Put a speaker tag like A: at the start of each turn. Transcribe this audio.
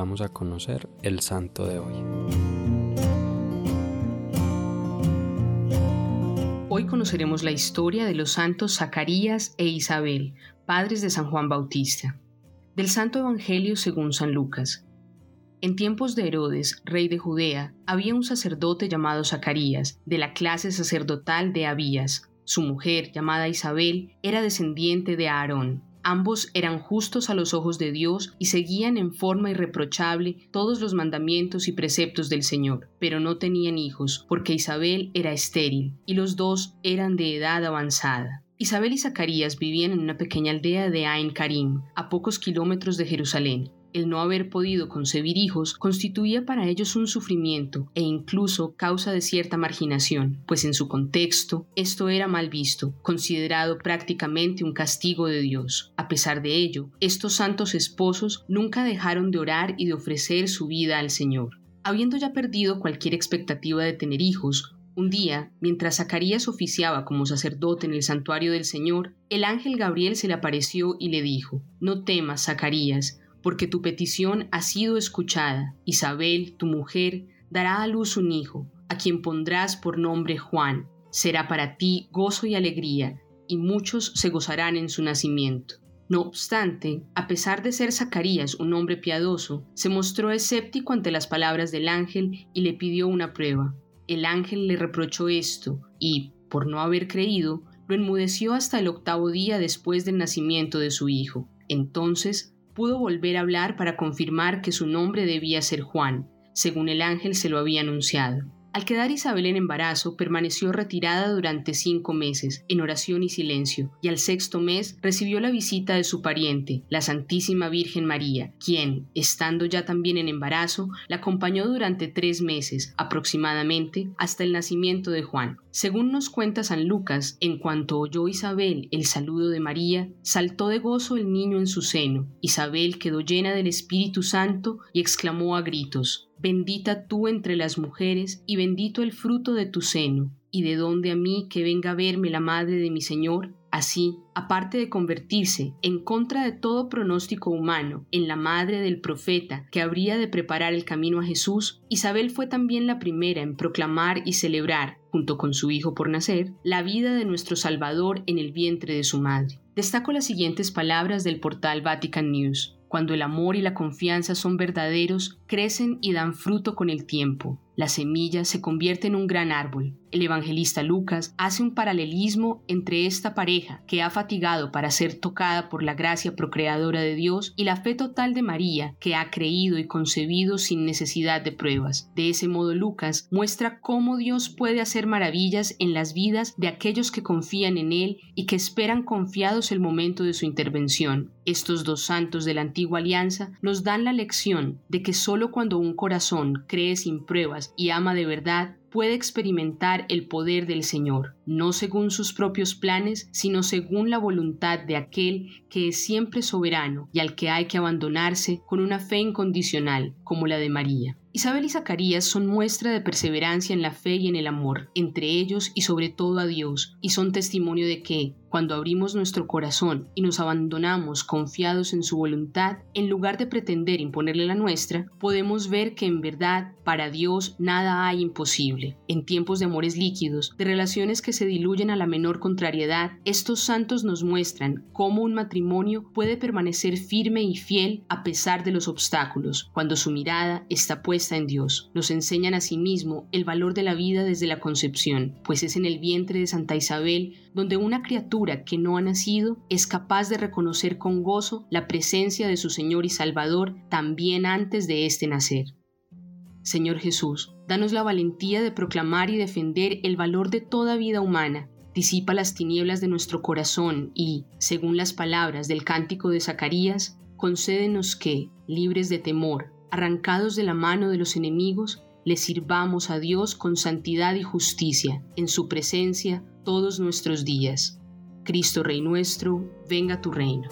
A: vamos a conocer el santo de hoy.
B: Hoy conoceremos la historia de los santos Zacarías e Isabel, padres de San Juan Bautista. Del Santo Evangelio según San Lucas. En tiempos de Herodes, rey de Judea, había un sacerdote llamado Zacarías, de la clase sacerdotal de Abías. Su mujer, llamada Isabel, era descendiente de Aarón. Ambos eran justos a los ojos de Dios y seguían en forma irreprochable todos los mandamientos y preceptos del Señor, pero no tenían hijos, porque Isabel era estéril, y los dos eran de edad avanzada. Isabel y Zacarías vivían en una pequeña aldea de Ain Karim, a pocos kilómetros de Jerusalén. El no haber podido concebir hijos constituía para ellos un sufrimiento e incluso causa de cierta marginación, pues en su contexto esto era mal visto, considerado prácticamente un castigo de Dios. A pesar de ello, estos santos esposos nunca dejaron de orar y de ofrecer su vida al Señor. Habiendo ya perdido cualquier expectativa de tener hijos, un día, mientras Zacarías oficiaba como sacerdote en el santuario del Señor, el ángel Gabriel se le apareció y le dijo, No temas, Zacarías, porque tu petición ha sido escuchada. Isabel, tu mujer, dará a luz un hijo, a quien pondrás por nombre Juan. Será para ti gozo y alegría, y muchos se gozarán en su nacimiento. No obstante, a pesar de ser Zacarías un hombre piadoso, se mostró escéptico ante las palabras del ángel y le pidió una prueba. El ángel le reprochó esto y, por no haber creído, lo enmudeció hasta el octavo día después del nacimiento de su hijo. Entonces pudo volver a hablar para confirmar que su nombre debía ser Juan, según el ángel se lo había anunciado. Al quedar Isabel en embarazo, permaneció retirada durante cinco meses, en oración y silencio, y al sexto mes recibió la visita de su pariente, la Santísima Virgen María, quien, estando ya también en embarazo, la acompañó durante tres meses, aproximadamente, hasta el nacimiento de Juan. Según nos cuenta San Lucas, en cuanto oyó Isabel el saludo de María, saltó de gozo el niño en su seno. Isabel quedó llena del Espíritu Santo y exclamó a gritos, Bendita tú entre las mujeres, y bendito el fruto de tu seno. ¿Y de dónde a mí que venga a verme la madre de mi Señor? Así, aparte de convertirse en contra de todo pronóstico humano en la madre del profeta que habría de preparar el camino a Jesús, Isabel fue también la primera en proclamar y celebrar, junto con su hijo por nacer, la vida de nuestro Salvador en el vientre de su madre. Destaco las siguientes palabras del portal Vatican News. Cuando el amor y la confianza son verdaderos, crecen y dan fruto con el tiempo. La semilla se convierte en un gran árbol. El evangelista Lucas hace un paralelismo entre esta pareja que ha fatigado para ser tocada por la gracia procreadora de Dios y la fe total de María que ha creído y concebido sin necesidad de pruebas. De ese modo Lucas muestra cómo Dios puede hacer maravillas en las vidas de aquellos que confían en Él y que esperan confiados el momento de su intervención. Estos dos santos de la antigua alianza nos dan la lección de que solo cuando un corazón cree sin pruebas y ama de verdad, puede experimentar el poder del Señor, no según sus propios planes, sino según la voluntad de aquel que es siempre soberano y al que hay que abandonarse con una fe incondicional, como la de María. Isabel y Zacarías son muestra de perseverancia en la fe y en el amor, entre ellos y sobre todo a Dios, y son testimonio de que, cuando abrimos nuestro corazón y nos abandonamos confiados en su voluntad, en lugar de pretender imponerle la nuestra, podemos ver que en verdad para Dios nada hay imposible. En tiempos de amores líquidos, de relaciones que se diluyen a la menor contrariedad, estos santos nos muestran cómo un matrimonio puede permanecer firme y fiel a pesar de los obstáculos, cuando su mirada está puesta en Dios. Nos enseñan a sí mismo el valor de la vida desde la concepción, pues es en el vientre de Santa Isabel donde una criatura que no ha nacido es capaz de reconocer con gozo la presencia de su Señor y Salvador también antes de éste nacer. Señor Jesús, danos la valentía de proclamar y defender el valor de toda vida humana, disipa las tinieblas de nuestro corazón y, según las palabras del cántico de Zacarías, concédenos que, libres de temor, arrancados de la mano de los enemigos, le sirvamos a Dios con santidad y justicia, en su presencia todos nuestros días. Cristo Rey nuestro, venga tu reino.